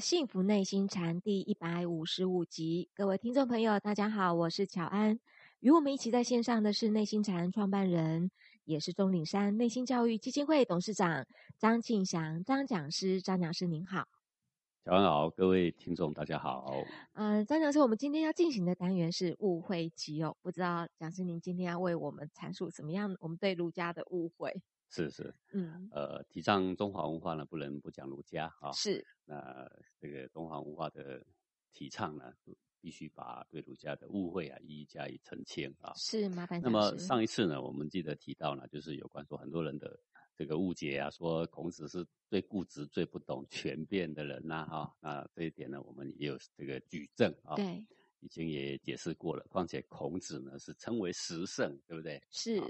《幸福内心禅》第一百五十五集。各位听众朋友，大家好，我是乔安。与我们一起在线上的是内心禅创办人，也是钟岭山内心教育基金会董事长张庆祥张讲师。张讲师您好，乔安好，各位听众大家好。嗯，张讲师，我们今天要进行的单元是误会集哦。不知道讲师您今天要为我们阐述什么样我们对儒家的误会？是是，嗯，呃，提倡中华文化呢，不能不讲儒家啊。是，那这个中华文化的提倡呢，必须把对儒家的误会啊，一一加以澄清啊。是，麻烦。那么上一次呢，我们记得提到呢，就是有关说很多人的这个误解啊，说孔子是最固执、最不懂权变的人呐，哈。那这一点呢，我们也有这个举证啊。对，已经也解释过了。况且孔子呢，是称为十圣，对不对？是。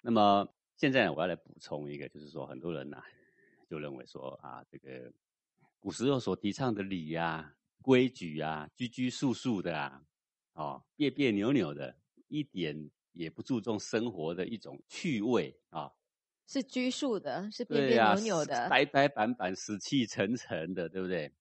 那么。现在我要来补充一个，就是说很多人呐，就认为说啊，这个古时候所提倡的礼呀、规矩啊、拘拘束束的啊，哦，别别扭扭的，一点也不注重生活的一种趣味啊，是拘束的，是别别扭扭的，呆呆板板、死气沉沉的，对不对？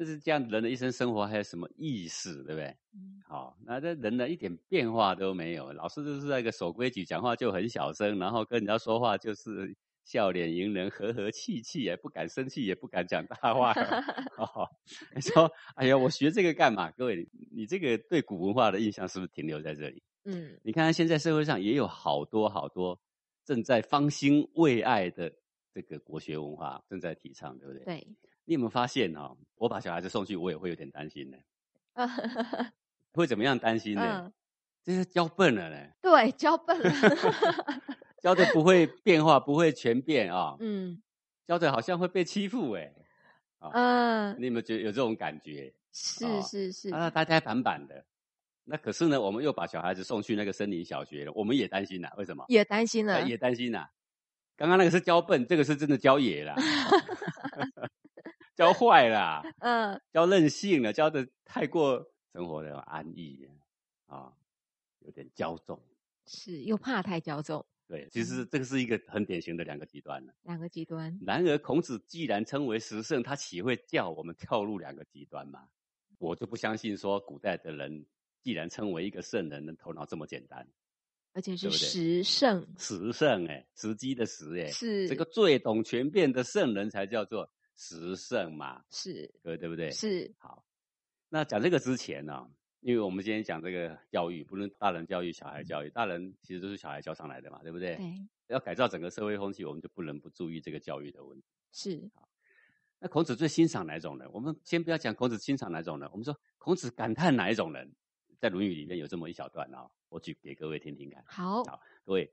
那是这样人的一生生活还有什么意思，对不对？嗯，好，那这人呢一点变化都没有，老是就是那个守规矩，讲话就很小声，然后跟人家说话就是笑脸迎人，和和气气，也不敢生气，也不敢讲大话。哦，你说，哎呀，我学这个干嘛？各位，你这个对古文化的印象是不是停留在这里？嗯，你看现在社会上也有好多好多正在方兴未艾的这个国学文化正在提倡，对不对？对。你有没有发现哦？我把小孩子送去，我也会有点担心呢。会怎么样担心呢？这是教笨了呢。对，教笨了。教的不会变化，不会全变啊。嗯。教的好像会被欺负哎。嗯。你有没有觉得有这种感觉？是是是。啊，呆呆板板的。那可是呢，我们又把小孩子送去那个森林小学了，我们也担心呐。为什么？也担心了。也担心呐。刚刚那个是教笨，这个是真的教野了。教坏了，嗯，教任性了，教的太过生活的安逸啊，有点骄纵，是又怕太骄纵。对，其实这个是一个很典型的两个极端了。两个极端。然而，孔子既然称为十圣，他岂会叫我们跳入两个极端吗？我就不相信说，古代的人既然称为一个圣人，能头脑这么简单，而且是十圣。十圣，哎，时机的时，哎，是这个最懂权变的圣人才叫做。十胜嘛，是，各位对不对？是。好，那讲这个之前呢，因为我们今天讲这个教育，不论大人教育、小孩教育，大人其实都是小孩教上来的嘛，对不对？对。要改造整个社会风气，我们就不能不注意这个教育的问题。是。好，那孔子最欣赏哪一种人？我们先不要讲孔子欣赏哪种人，我们说孔子感叹哪一种人？在《论语》里面有这么一小段啊，我举给各位听听看。好，好，各位。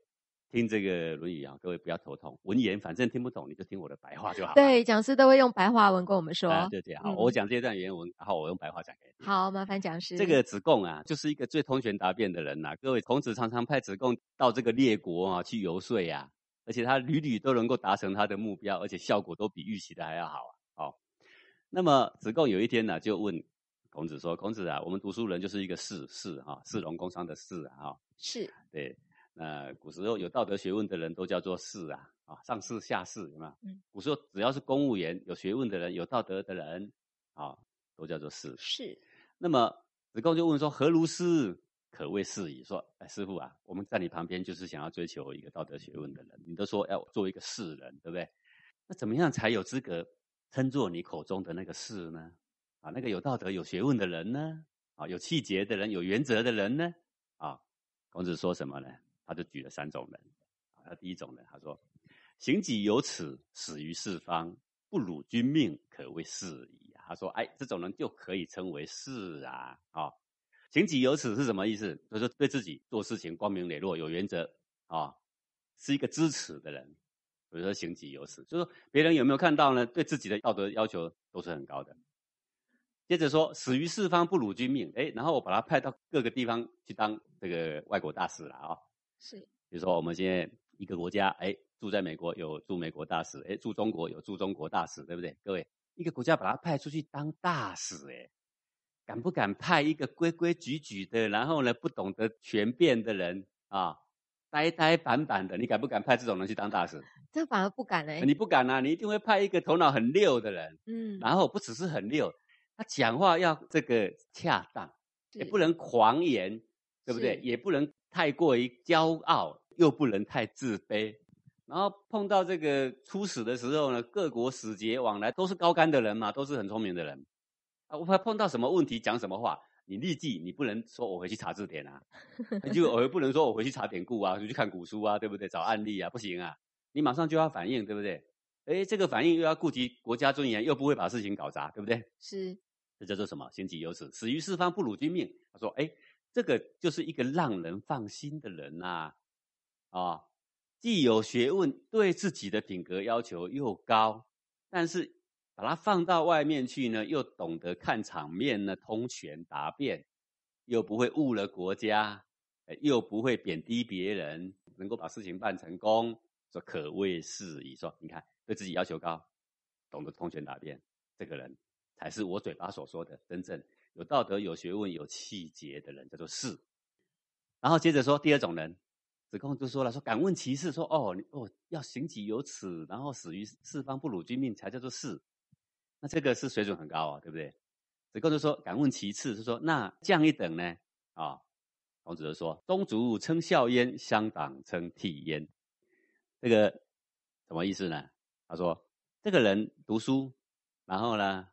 听这个《论语》啊，各位不要头痛。文言反正听不懂，你就听我的白话就好。对，讲师都会用白话文跟我们说。对对，好，我讲这段原文，然后我用白话讲给你。好，麻烦讲师。这个子贡啊，就是一个最通权达变的人呐。各位，孔子常常派子贡到这个列国啊去游说呀，而且他屡屡都能够达成他的目标，而且效果都比预期的还要好啊。好，那么子贡有一天呢，就问孔子说：“孔子啊，我们读书人就是一个士士啊，士农工商的士啊。”是。对。那古时候有道德学问的人都叫做士啊，啊，上士下士，有没有？嗯，古时候只要是公务员、有学问的人、有道德的人，啊，都叫做士。是。那么子贡就问说：“何如师？可谓士矣。”说：“哎，师傅啊，我们在你旁边就是想要追求一个道德学问的人，你都说要做一个士人，对不对？那怎么样才有资格称作你口中的那个士呢？啊，那个有道德、有学问的人呢？啊，有气节的人、有原则的人呢？啊，孔子说什么呢？”他就举了三种人，他第一种人，他说：“行己有耻，死于四方，不辱君命，可谓士矣。”他说：“哎，这种人就可以称为士啊！啊，行己有耻是什么意思？就是对自己做事情光明磊落、有原则啊，是一个知耻的人。比如说行己有耻，就说别人有没有看到呢？对自己的道德要求都是很高的。接着说，死于四方，不辱君命。哎，然后我把他派到各个地方去当这个外国大使了啊。”是，比如说我们现在一个国家，哎，住在美国有驻美国大使，哎，驻中国有驻中国大使，对不对？各位，一个国家把他派出去当大使，哎，敢不敢派一个规规矩矩的，然后呢不懂得权变的人啊，呆呆板板的，你敢不敢派这种人去当大使？这反而不敢嘞。你不敢啊，你一定会派一个头脑很溜的人，嗯，然后不只是很溜，他讲话要这个恰当，也不能狂言，对不对？也不能太过于骄傲，又不能太自卑。然后碰到这个出使的时候呢，各国使节往来都是高干的人嘛，都是很聪明的人。啊，我怕碰到什么问题讲什么话，你立即你不能说我回去查字典啊，就我不能说我回去查典故啊，就去看古书啊，对不对？找案例啊，不行啊，你马上就要反应，对不对？哎，这个反应又要顾及国家尊严，又不会把事情搞砸，对不对？是，这叫做什么？心己有此，死于四方不辱君命。他说，哎，这个就是一个让人放心的人呐，啊。既有学问，对自己的品格要求又高，但是把它放到外面去呢，又懂得看场面呢，通权达变，又不会误了国家，又不会贬低别人，能够把事情办成功，说可谓是矣。说你看，对自己要求高，懂得通权达变，这个人才是我嘴巴所说的真正有道德、有学问、有气节的人，叫做士。然后接着说第二种人。子贡就说了：“说敢问其事，说哦，哦，要行己有耻，然后死于四方不辱君命，才叫做士。那这个是水准很高啊，对不对？”子贡就说：“敢问其次，是说那降一等呢？”啊，孔子就说：“宗族称孝焉，乡党称悌焉。”这个什么意思呢？他说：“这个人读书，然后呢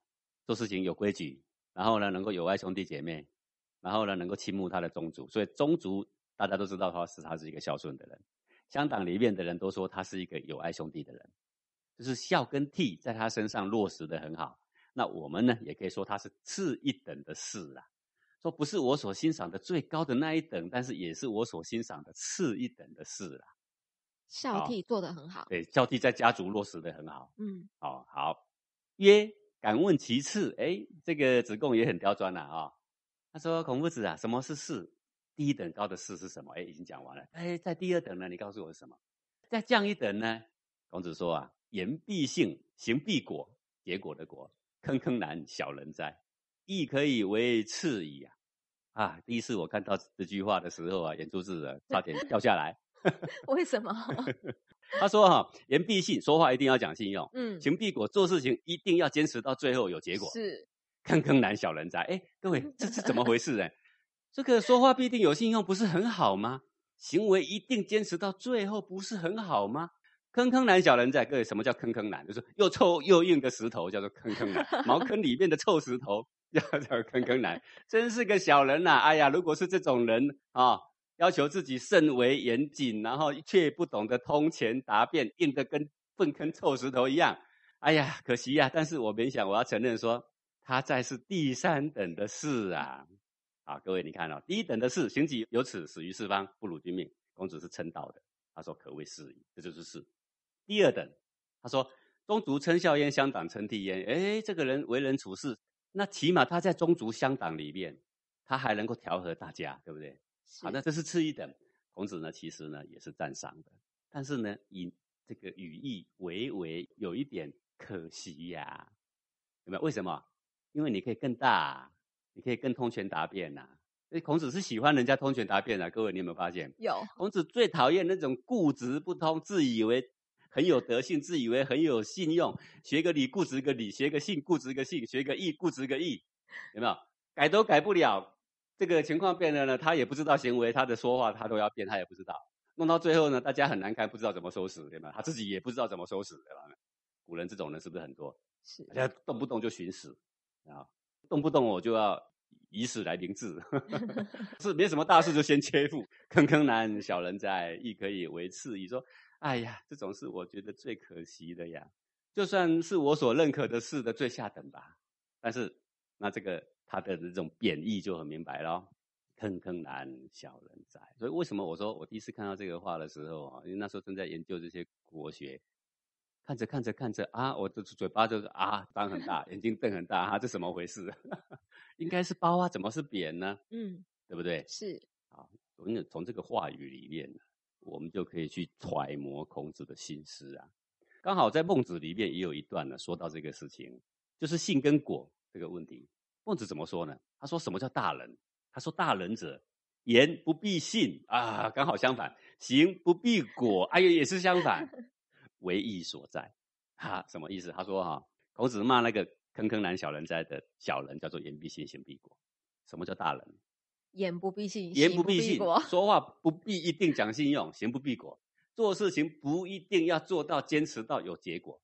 做事情有规矩，然后呢能够有爱兄弟姐妹，然后呢能够倾慕他的宗族，所以宗族。”大家都知道他是他是一个孝顺的人，乡党里面的人都说他是一个有爱兄弟的人，就是孝跟悌在他身上落实的很好。那我们呢，也可以说他是次一等的士啊，说不是我所欣赏的最高的那一等，但是也是我所欣赏的次一等的士啦。孝悌做得很好，对，孝悌在家族落实的很好。嗯，哦好，曰敢问其次？哎，这个子贡也很刁钻了啊。他说：“孔夫子啊，什么是士？”第一等高的士是什么？哎，已经讲完了。哎，在第二等呢？你告诉我是什么？再降一等呢？孔子说啊：“言必信，行必果，结果的果，坑坑难，小人哉！亦可以为次矣啊！”啊，第一次我看到这句话的时候啊，眼珠子啊差点掉下来。为什么？他说哈：“言必信，说话一定要讲信用。嗯，行必果，做事情一定要坚持到最后有结果。是坑坑难，小人哉！哎，各位，这是怎么回事呢？这个说话必定有信用，不是很好吗？行为一定坚持到最后，不是很好吗？坑坑难小人在，各位，什么叫坑坑难？就是又臭又硬的石头，叫做坑坑难。茅坑里面的臭石头，叫做坑坑难。真是个小人呐！哎呀，如果是这种人啊，要求自己甚为严谨，然后却不懂得通权达变，硬得跟粪坑臭石头一样。哎呀，可惜呀！但是我勉强我要承认说，他在是第三等的事啊。啊，各位，你看哦，第一等的事行己有耻，死于四方，不辱君命。孔子是称道的，他说可谓是矣，这就是是。第二等，他说宗族称孝焉，乡党称悌焉。哎，这个人为人处事，那起码他在宗族乡党里面，他还能够调和大家，对不对？好，那这是次一等。孔子呢，其实呢也是赞赏的，但是呢，以这个语义为为有一点可惜呀，有没有？为什么？因为你可以更大。你可以更通权达变呐，所以孔子是喜欢人家通权达变的。各位，你有没有发现？有。孔子最讨厌那种固执不通、自以为很有德性、自以为很有信用，学个理固执个理，学个信固执个信，学个义固执个义，有没有？改都改不了，这个情况变了呢，他也不知道行为，他的说话他都要变，他也不知道。弄到最后呢，大家很难看，不知道怎么收拾，对吗？他自己也不知道怎么收拾，对吧？古人这种人是不是很多？是。大家动不动就寻死啊。动不动我就要以死来明志，是没什么大事就先切腹，坑坑难，小人在，亦可以为次矣。说，哎呀，这种事我觉得最可惜的呀，就算是我所认可的事的最下等吧。但是，那这个他的这种贬义就很明白了，坑坑难，小人哉。所以为什么我说我第一次看到这个话的时候啊，因为那时候正在研究这些国学。看着看着看着啊，我的嘴巴就是啊张很大，眼睛瞪很大啊，这怎么回事？应该是包啊，怎么是扁呢？嗯，对不对？是啊，从从这个话语里面，我们就可以去揣摩孔子的心思啊。刚好在孟子里面也有一段呢，说到这个事情，就是性跟果这个问题。孟子怎么说呢？他说什么叫大人？他说大人者，言不必信啊，刚好相反，行不必果，哎呀，也是相反。为义所在，哈，什么意思？他说哈，孔子骂那个坑坑难小人哉的小人叫做言必信，行必果。什么叫大人？言不必信，言不必信果，。说话不必一定讲信用，行不必果。做事情不一定要做到坚持到有结果。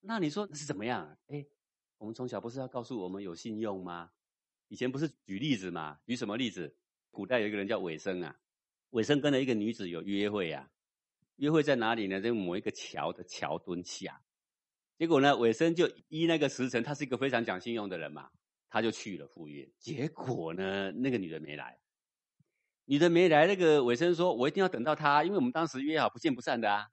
那你说是怎么样？哎，我们从小不是要告诉我们有信用吗？以前不是举例子吗？举什么例子？古代有一个人叫韦生啊，韦生跟了一个女子有约会啊，约会在哪里呢？在某一个桥的桥墩下。结果呢，韦生就依那个时辰，他是一个非常讲信用的人嘛，他就去了赴约。结果呢，那个女人没来，女人没来，那个韦生说：“我一定要等到她，因为我们当时约好不见不散的啊，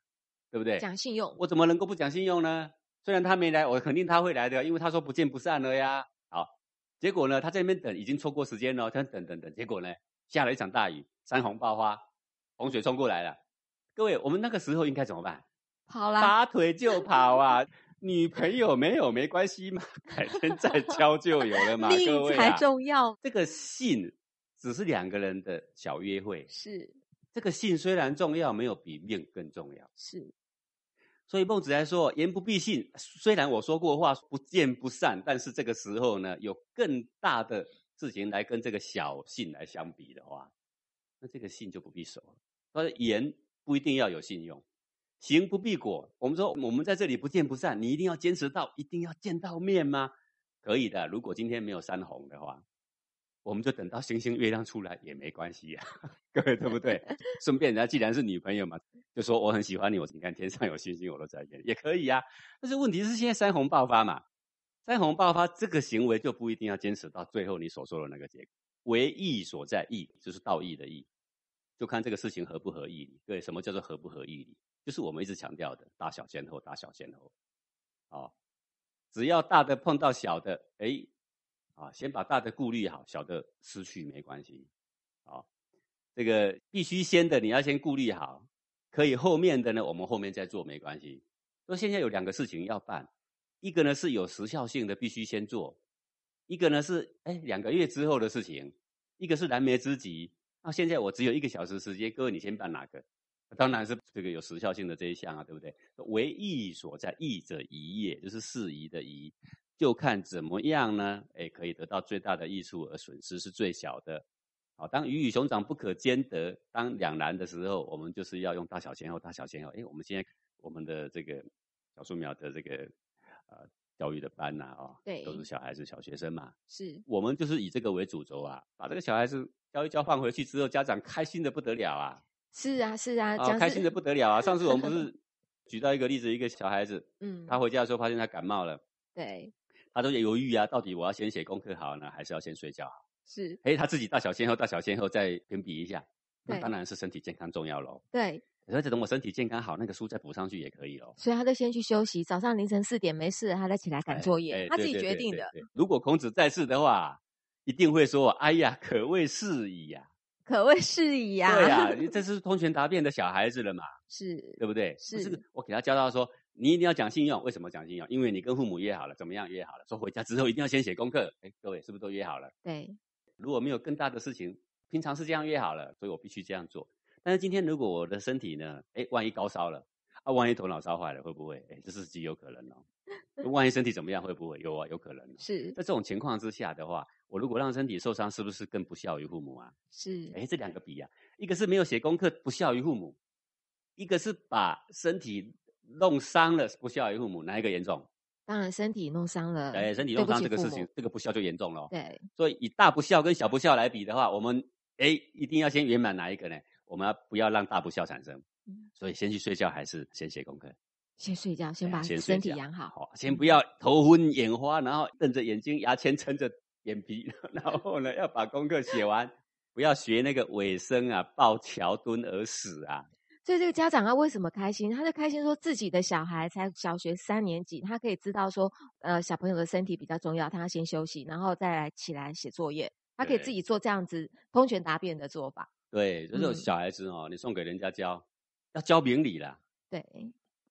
对不对？讲信用，我怎么能够不讲信用呢？虽然他没来，我肯定他会来的，因为他说不见不散了呀。好，结果呢，他在那边等，已经错过时间了，他等等等，结果呢，下了一场大雨，山洪爆发，洪水冲过来了。各位，我们那个时候应该怎么办？跑啦，拔腿就跑啊！女朋友没有没关系嘛，改天再交就有了嘛。各命才位啊，重要。这个信只是两个人的小约会，是这个信虽然重要，没有比命更重要。是，所以孟子还说：“言不必信。”虽然我说过话不见不散，但是这个时候呢，有更大的事情来跟这个小信来相比的话，那这个信就不必守了。他说言不一定要有信用，行不必果。我们说我们在这里不见不散，你一定要坚持到，一定要见到面吗？可以的。如果今天没有山洪的话，我们就等到星星月亮出来也没关系呀、各位对不对？顺便人家既然是女朋友嘛，就说我很喜欢你，我你看天上有星星我都在见，也可以啊。但是问题是现在山洪爆发嘛，山洪爆发这个行为就不一定要坚持到最后你所说的那个结果，为义所在，义就是道义的义，就看这个事情合不合义理。对，什么叫做合不合义？就是我们一直强调的大小先后，大小先后。哦，只要大的碰到小的，哎，啊，先把大的顾虑好，小的失去没关系。啊，这个必须先的你要先顾虑好，可以后面的呢，我们后面再做没关系。说现在有两个事情要办，一个呢是有时效性的，必须先做；一个呢是哎两个月之后的事情，一个是燃眉之急。那现在我只有一个小时时间，各位你先办哪个？当然是这个有时效性的这一项啊，对不对？为义所在，义者宜也，就是适宜的宜，就看怎么样呢？哎，可以得到最大的益处，而损失是最小的。好，当鱼与熊掌不可兼得，当两难的时候，我们就是要用大小先后，大小先后。哎，我们现在我们的这个小树苗的这个呃教育的班呐、啊，哦，对都是小孩子、小学生嘛，是我们就是以这个为主轴啊，把这个小孩子教一教放回去之后，家长开心的不得了啊，是啊是啊，啊，讲是开心的不得了啊！上次我们不 是举到一个例子，一个小孩子，嗯，他回家的时候发现他感冒了，对他都犹豫啊，到底我要先写功课好呢，还是要先睡觉好？是，哎，他自己大小先后，大小先后再评比一下，那当然是身体健康重要喽。对，而且等我身体健康好，那个书再补上去也可以喽。所以他就先去休息，早上凌晨四点没事，他再起来赶哎作业，哎他自己决定的，对对如果孔子在世的话，一定会说：“哎呀，可谓是矣呀、可谓是矣呀。对呀、你这是通权达变的小孩子了嘛，是对不对？是不我给他教到说，你一定要讲信用。为什么讲信用？因为你跟父母约好了，怎么样约好了？说回家之后一定要先写功课。哎，各位是不是都约好了？对，如果没有更大的事情，平常是这样约好了，所以我必须这样做。但是今天如果我的身体呢，哎，万一高烧了，啊，万一头脑烧坏了，会不会？哎，这是极有可能哦。万一身体怎么样，会不会？有啊，有可能、哦。是在这种情况之下的话，我如果让身体受伤，是不是更不孝于父母啊？是，哎，这两个比啊，一个是没有写功课，不孝于父母；一个是把身体弄伤了，不孝于父母。哪一个严重？当然身体弄伤了，哎，身体弄伤这个事情，这个不孝就严重了哦。对，所以以大不孝跟小不孝来比的话，我们哎一定要先圆满哪一个呢？我们要不要让大不孝产生嗯？所以先去睡觉还是先写功课？先睡觉，先哎把先身体养好，好，先不要头昏眼花，然后瞪着眼睛，牙签撑着眼皮，然后呢要把功课写完，不要学那个尾声啊，抱桥墩而死啊。所以这个家长他为什么开心？他就开心说自己的小孩才小学三年级，他可以知道说，呃，小朋友的身体比较重要，他要先休息，然后再来起来写作业。他可以自己做这样子通权达变的做法。对，这种嗯小孩子哦，你送给人家教，要教明理啦。对，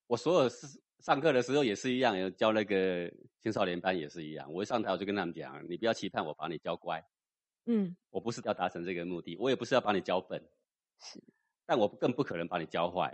我所有是上课的时候也是一样，有教那个青少年班也是一样。我一上台我就跟他们讲，你不要期盼我把你教乖，嗯，我不是要达成这个目的，我也不是要把你教笨，是但我更不可能把你教坏。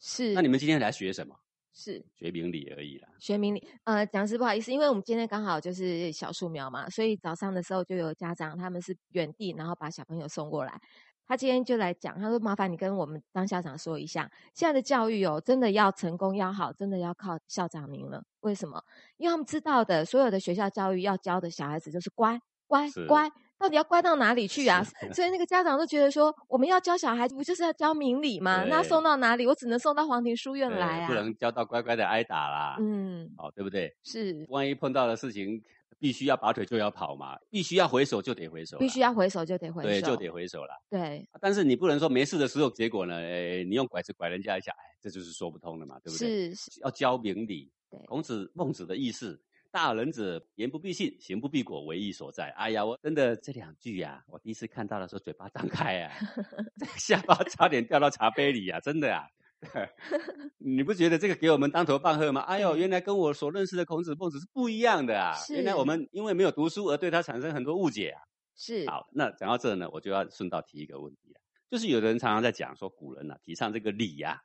是，那你们今天来学什么？是学明理而已啦。学明理，呃，讲师不好意思，因为我们今天刚好就是小树苗嘛，所以早上的时候就有家长他们是原地，然后把小朋友送过来。他今天就来讲，他说：“麻烦你跟我们当校长说一下，现在的教育哦，真的要成功要好，真的要靠校长您了。为什么？因为他们知道的，所有的学校教育要教的小孩子就是乖乖乖，到底要乖到哪里去啊？所以那个家长都觉得说，我们要教小孩子，不就是要教明理吗？那送到哪里？我只能送到皇庭书院来啊，不能教到乖乖的挨打啦。嗯，好，对不对？是，万一碰到的事情。”必须要拔腿就要跑嘛，必须要回首就得回首，必须要回首就得回首，对，就得回首了。对，但是你不能说没事的时候，结果呢，哎，你用拐子拐人家一下，哎，这就是说不通的嘛，对不对？是是，要教明理。对，孔子、孟子的意思，大人者言不必信，行不必果，为义所在。哎呀，我真的这两句呀，我第一次看到的时候，嘴巴张开啊，下巴差点掉到茶杯里啊，真的啊。你不觉得这个给我们当头棒喝吗？哎呦，原来跟我所认识的孔子、孟子是不一样的啊！原来我们因为没有读书而对他产生很多误解啊。是。好，那讲到这呢，我就要顺道提一个问题了，就是有的人常常在讲说，古人呢提倡这个礼呀，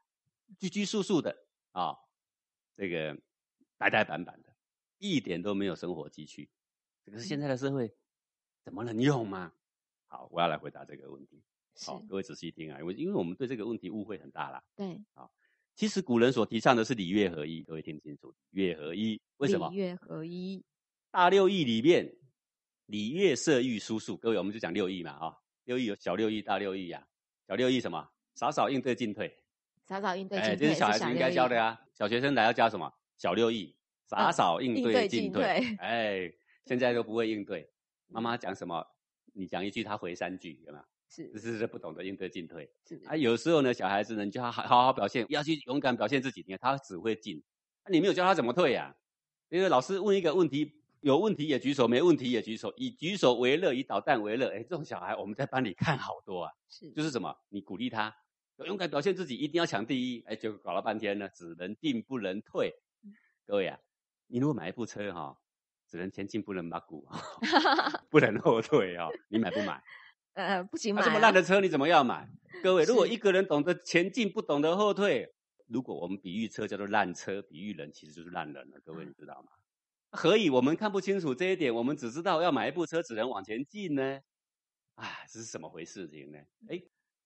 拘拘束束的啊，这个呆呆板板的，一点都没有生活积蓄。这个是现在的社会怎么能用吗？好，我要来回答这个问题。好，各位仔细听啊，因为因为我们对这个问题误会很大啦。对，好，其实古人所提倡的是礼乐合一，各位听清楚，礼乐合一，为什么？礼乐合一，大六艺里面，礼乐射御书数，各位我们就讲六艺嘛，啊，六艺有小六艺、大六艺呀。小六艺什么？少少应对进退，少少应对进退，这是小孩子应该教的呀。小学生来要教什么？小六艺，少少应对进退。哎，现在都不会应对，妈妈讲什么，你讲一句，他回三句，有没有？是，是是不懂得应对进退。是啊，有时候呢，小孩子呢，你就要好好好表现，要去勇敢表现自己。你看他只会进，你没有教他怎么退呀？因为老师问一个问题，有问题也举手，没问题也举手，以举手为乐，以捣蛋为乐。哎，这种小孩我们在班里 看好多啊。是，就是什么？你鼓励他勇敢表现自己，一定要抢第一。哎，就搞了半天呢，只能进不能退。各位啊，你如果买一部车哈，只能前进不能马股，不能后退啊，你买不买？呃，不行买。这么烂的车你怎么要买？各位，如果一个人懂得前进，不懂得后退，如果我们比喻车叫做烂车，比喻人其实就是烂人了。各位，你知道吗？何以我们看不清楚这一点？我们只知道要买一部车，只能往前进呢？啊，这是什么回事情呢？哎，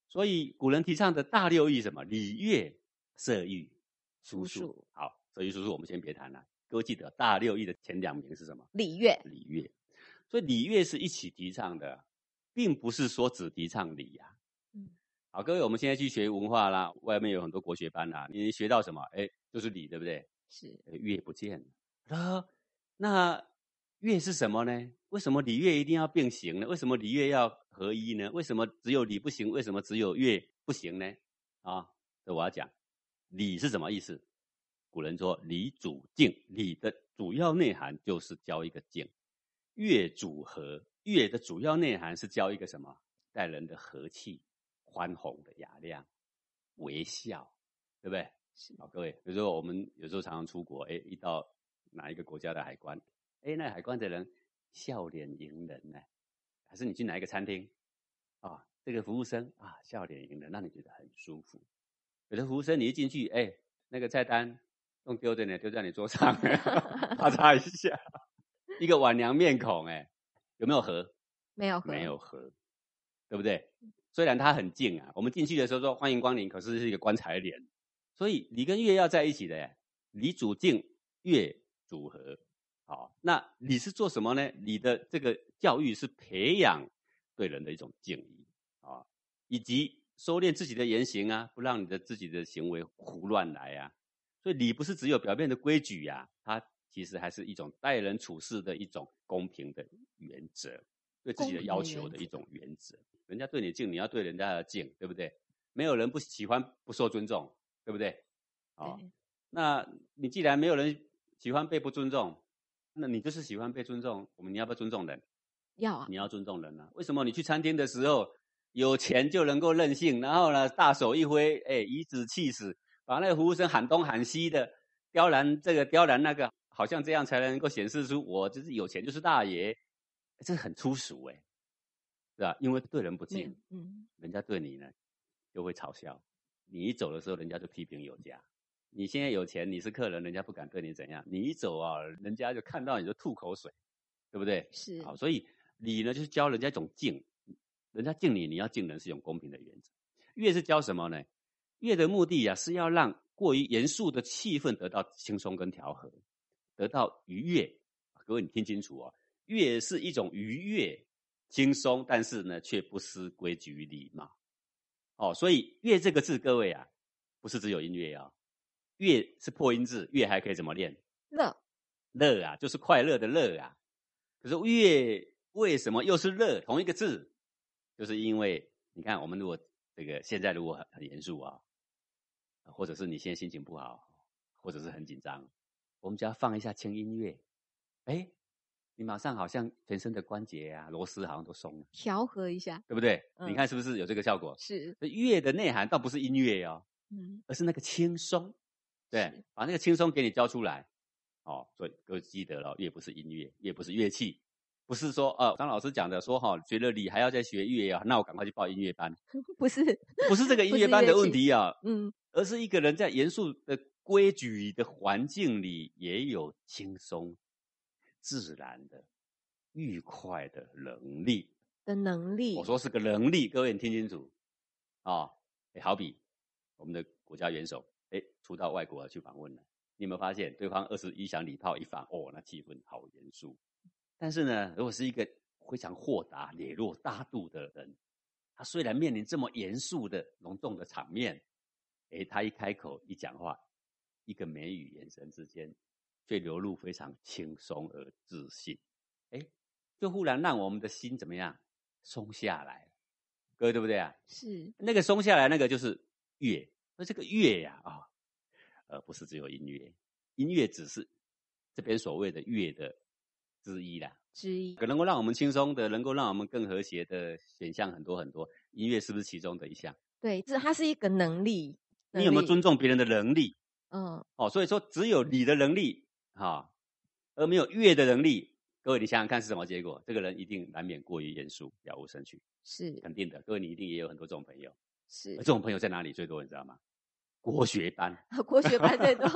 所以古人提倡的大六艺什么？礼乐射御书数。好，射御书数我们先别谈了。各位记得大六艺的前两名是什么？礼乐。礼乐。所以礼乐是一起提倡的。并不是说只提倡礼呀，嗯，好，各位，我们现在去学文化啦，外面有很多国学班啦，你学到什么？哎，就是礼，对不对？是，乐不见了。那乐是什么呢？为什么礼乐一定要并行呢？为什么礼乐要合一呢？为什么只有礼不行？为什么只有乐不行呢？啊，这我要讲，礼是什么意思？古人说礼主敬，礼的主要内涵就是教一个敬，乐主和。乐的主要内涵是教一个什么？待人的和气、宽宏的雅量、微笑，对不对？好，各位，比如说我们有时候常常出国，哎，一到哪一个国家的海关，哎，那海关的人笑脸迎人呢？还是你去哪一个餐厅，啊，这个服务生啊，笑脸迎人，让你觉得很舒服。有的服务生你一进去，哎，那个菜单弄丢在呢，丢在你桌上，啪嚓一下，一个晚娘面孔，哎。有没有和？没有和，没有和，对不对？虽然它很近啊，我们进去的时候说欢迎光临，可是是一个棺材脸。所以礼跟月要在一起的，礼主敬，月主和。好，那你是做什么呢？你的这个教育是培养对人的一种敬意啊，以及收敛自己的言行啊，不让你的自己的行为胡乱来啊。所以礼不是只有表面的规矩呀，它。其实还是一种待人处事的一种公平的原则，对自己的要求的一种原则。人家对你敬，你要对人家的敬，对不对？没有人不喜欢不受尊重，对不对？好，那你既然没有人喜欢被不尊重，那你就是喜欢被尊重。我们你要不要尊重人？要啊！你要尊重人啊！为什么你去餐厅的时候有钱就能够任性，然后呢大手一挥，哎颐指气使，把那个服务生喊东喊西的，刁难这个刁难那个？好像这样才能够显示出我就是有钱就是大爷，这很粗俗哎，是吧？因为对人不敬，嗯，人家对你呢就会嘲笑。你一走的时候，人家就批评有加，你现在有钱，你是客人，人家不敢对你怎样。你一走啊，人家就看到你就吐口水，对不对？是好，所以礼呢就是教人家一种敬，人家敬你，你要敬人是一种公平的原则。越是教什么呢？乐的目的啊是要让过于严肃的气氛得到轻松跟调和，得到愉悦。各位你听清楚哦，乐是一种愉悦、轻松，但是呢却不失规矩礼貌。哦，所以乐这个字，各位啊，不是只有音乐啊。乐是破音字，乐还可以怎么练？乐乐啊，就是快乐的乐啊。可是乐为什么又是乐？同一个字，就是因为你看，我们如果这个现在如果很很严肃啊，或者是你现在心情不好，或者是很紧张，我们只要放一下轻音乐，哎，你马上好像全身的关节啊、螺丝好像都松了，调和一下，对不对？嗯你看是不是有这个效果？是乐的内涵倒不是音乐哦，嗯而是那个轻松。对，把那个轻松给你教出来。哦，所以各位记得了，乐不是音乐，乐不是乐器，不是说呃，张老师讲的说哈、学了理还要再学乐啊，那我赶快去报音乐班，不是不是这个音乐班的问题啊，嗯而是一个人在严肃的规矩的环境里，也有轻松、自然的、愉快的能力。的能力，我说是个能力，各位你听清楚啊、诶好比我们的国家元首，哎，出到外国去访问了，你有没有发现对方二十一响礼炮一放，哦，那气氛好严肃。但是呢，如果是一个非常豁达、磊落、大度的人，他虽然面临这么严肃的隆重的场面，哎，他一开口一讲话，一个眉宇眼神之间，就流露非常轻松而自信，诶，就忽然让我们的心怎么样松下来了，各位对不对啊？是那个松下来，那个就是乐。那这个乐呀啊，呃，不是只有音乐，音乐只是这边所谓的乐的之一啦。之一，可能够让我们轻松的，能够让我们更和谐的选项很多很多。音乐是不是其中的一项？对，这它是一个能力，你有没有？尊重别人的能力？嗯，哦，所以说只有你的能力哈、而没有月的能力。各位，你想想看是什么结果？这个人一定难免过于严肃，了无生趣，是肯定的。各位，你一定也有很多这种朋友。是而这种朋友在哪里最多？你知道吗？国学班。国学班最多，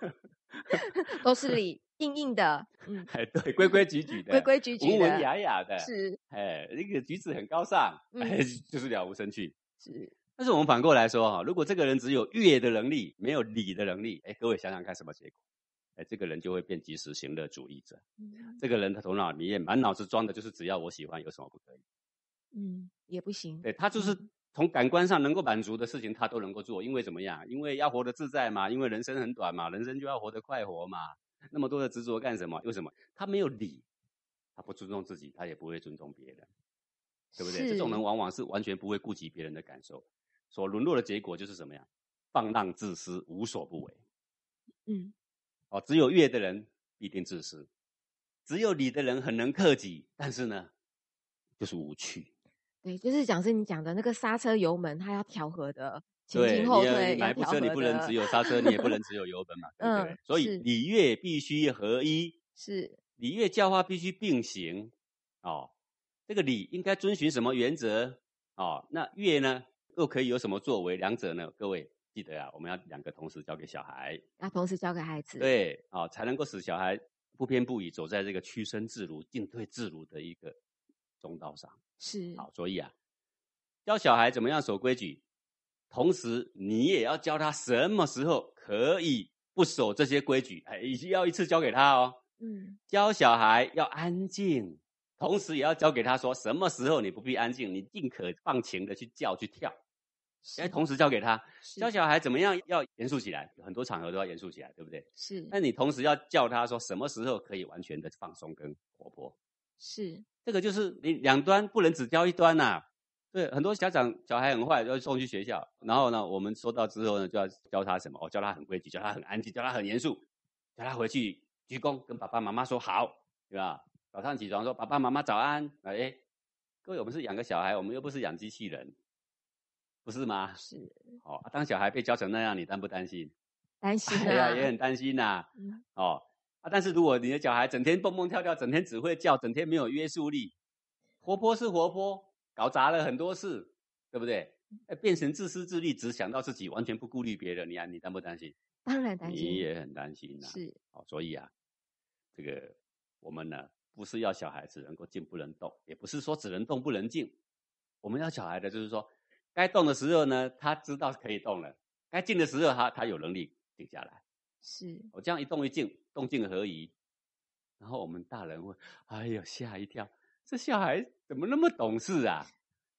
都是理硬硬的，嗯，哎，对，规规矩矩的，规规矩矩文文，雅雅的，是哎，那个举止很高尚，哎嗯，就是了无生趣。是但是我们反过来说哈，如果这个人只有乐的能力，没有理的能力，哎，各位想想看什么结果？哎，这个人就会变及时行乐主义者。嗯这个人他头脑里面满脑子装的就是只要我喜欢，有什么不可以？嗯也不行，对他就是从感官上能够满足的事情，他都能够做。因为怎么样？因为要活得自在嘛，因为人生很短嘛，人生就要活得快活嘛。那么多的执着干什么？为什么？他没有理，他不尊重自己，他也不会尊重别人，对不对？这种人往往是完全不会顾及别人的感受，所沦落的结果就是什么呀？放浪自私，无所不为。嗯哦，只有乐的人必定自私，只有理的人很能克己，但是呢，就是无趣。对，就是讲是你讲的那个刹车油门，它要调和的，前对，进后你要退要买部车，你不能只有刹车，你也不能只有油门嘛，对不对？嗯所以礼乐必须合一，是礼乐教化必须并行。哦，这个礼应该遵循什么原则？哦，那乐呢又可以有什么作为？两者呢？各位记得啊，我们要两个同时交给小孩，要同时交给孩子，对，哦，才能够使小孩不偏不倚，走在这个屈伸自如、进退自如的一个中道上。是好，所以啊，教小孩怎么样守规矩，同时你也要教他什么时候可以不守这些规矩，哎，要一次教给他哦。嗯教小孩要安静，同时也要教给他说什么时候你不必安静，你尽可放情的去叫去跳，哎，同时教给他。教小孩怎么样要严肃起来，很多场合都要严肃起来，对不对？是。那你同时要教他说什么时候可以完全的放松跟活泼，是。这个就是你两端不能只教一端呐、对，很多家长小孩很坏，要送去学校，然后呢，我们收到之后呢，就要教他什么？哦，教他很规矩，教他很安静，教他很严肃，教他回去鞠躬，跟爸爸妈妈说好，对吧？早上起床说爸爸妈妈早安，哎，各位，我们是养个小孩，我们又不是养机器人，不是吗？是哦，啊当小孩被教成那样，你担不担心？担心哎呀，啊，也很担心呐、嗯哦，啊，但是如果你的小孩整天蹦蹦跳跳，整天只会叫，整天没有约束力，活泼是活泼，搞砸了很多事，对不对？哎，变成自私自利，只想到自己，完全不顾虑别人，你啊，你担不担心？当然担心，你也很担心呐。是，哦，所以啊，这个我们呢，不是要小孩子能够静不能动，也不是说只能动不能静。我们要小孩的，就是说，该动的时候呢，他知道可以动了；该静的时候，他他有能力静下来。是我这样一动一静，动静合宜，然后我们大人会，哎呦吓一跳，这小孩怎么那么懂事啊？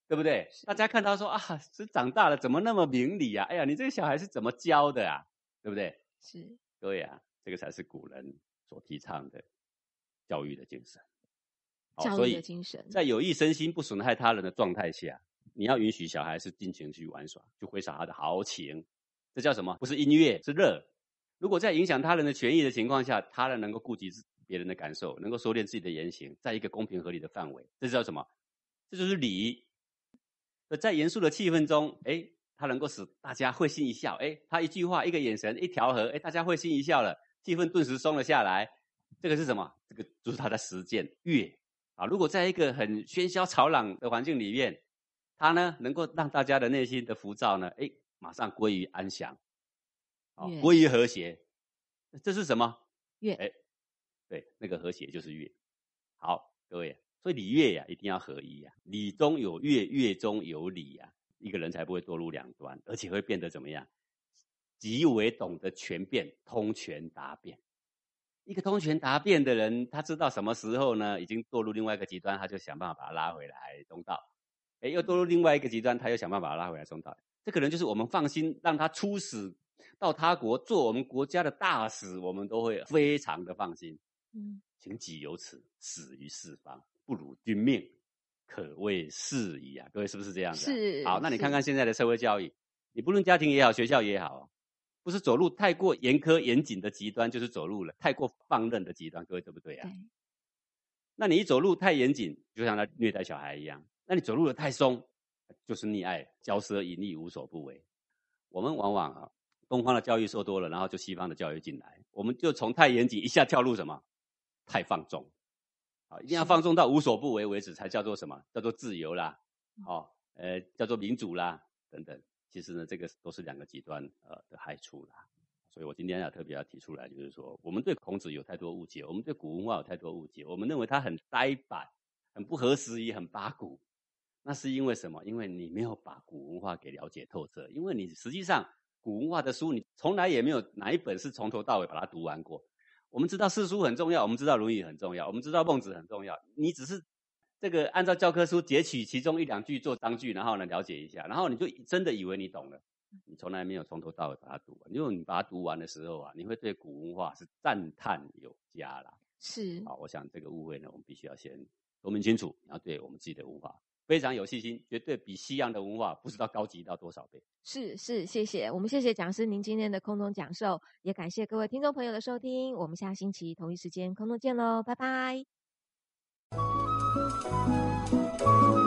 对不对？大家看到说啊，这长大了怎么那么明理啊？哎呀，你这个小孩是怎么教的啊？对不对？是，对呀，这个才是古人所提倡的教育的精神。教育的精神，在有益身心、不损害他人的状态下，你要允许小孩是尽情去玩耍，去挥洒他的豪情。这叫什么？不是音乐，是乐。如果在影响他人的权益的情况下，他人能够顾及别人的感受，能够收敛自己的言行，在一个公平合理的范围，这叫什么？这就是礼。在严肃的气氛中，哎，他能够使大家会心一笑，哎，他一句话、一个眼神、一调和，哎，大家会心一笑了，气氛顿时松了下来。这个是什么？这个就是他的实践乐啊。如果在一个很喧嚣吵嚷的环境里面，他呢能够让大家的内心的浮躁呢，哎，马上归于安详。归于和谐，这是什么？乐，哎，对，那个和谐就是乐。好，各位，所以礼乐呀，一定要合一呀。礼中有乐，乐中有礼呀，一个人才不会堕入两端，而且会变得怎么样？极为懂得全变，通权达变。一个通权达变的人，他知道什么时候呢，已经堕入另外一个极端，他就想办法把他拉回来中道。哎，又堕入另外一个极端，他又想办法把他拉回来中道。这可能就是我们放心让他出使。到他国做我们国家的大使，我们都会非常的放心。嗯，请己有此，死于四方，不辱君命，可谓是矣啊！各位是不是这样子？是。好，那你看看现在的社会教育，你不论家庭也好，学校也好，不是走路太过严苛严谨的极端，就是走路了太过放任的极端。各位对不对啊？对。那你一走路太严谨，就像他虐待小孩一样；那你走路的太松，就是溺爱、骄奢淫逸、无所不为。我们往往啊。东方的教育受多了，然后就西方的教育进来，我们就从太严谨一下跳入什么？太放纵，啊，一定要放纵到无所不为为止，才叫做什么？叫做自由啦，哦，呃，叫做民主啦，等等。其实呢，这个都是两个极端呃的害处啦。所以我今天要特别要提出来，就是说，我们对孔子有太多误解，我们对古文化有太多误解，我们认为他很呆板，很不合时宜，很八股。那是因为什么？因为你没有把古文化给了解透彻，因为你实际上。古文化的书，你从来也没有哪一本是从头到尾把它读完过。我们知道四书很重要，我们知道《论语》很重要，我们知道孟子很重要。你只是这个按照教科书截取其中一两句做章句，然后呢了解一下，然后你就真的以为你懂了。你从来没有从头到尾把它读完。因为你把它读完的时候啊，你会对古文化是赞叹有加啦。是。好，我想这个误会呢，我们必须要先说明清楚，然后对我们自己的文化。非常有信心，绝对比西洋的文化不知道高级到多少倍。是是，谢谢我们谢谢讲师您今天的空中讲授，也感谢各位听众朋友的收听。我们下星期同一时间空中见喽，拜拜。thank you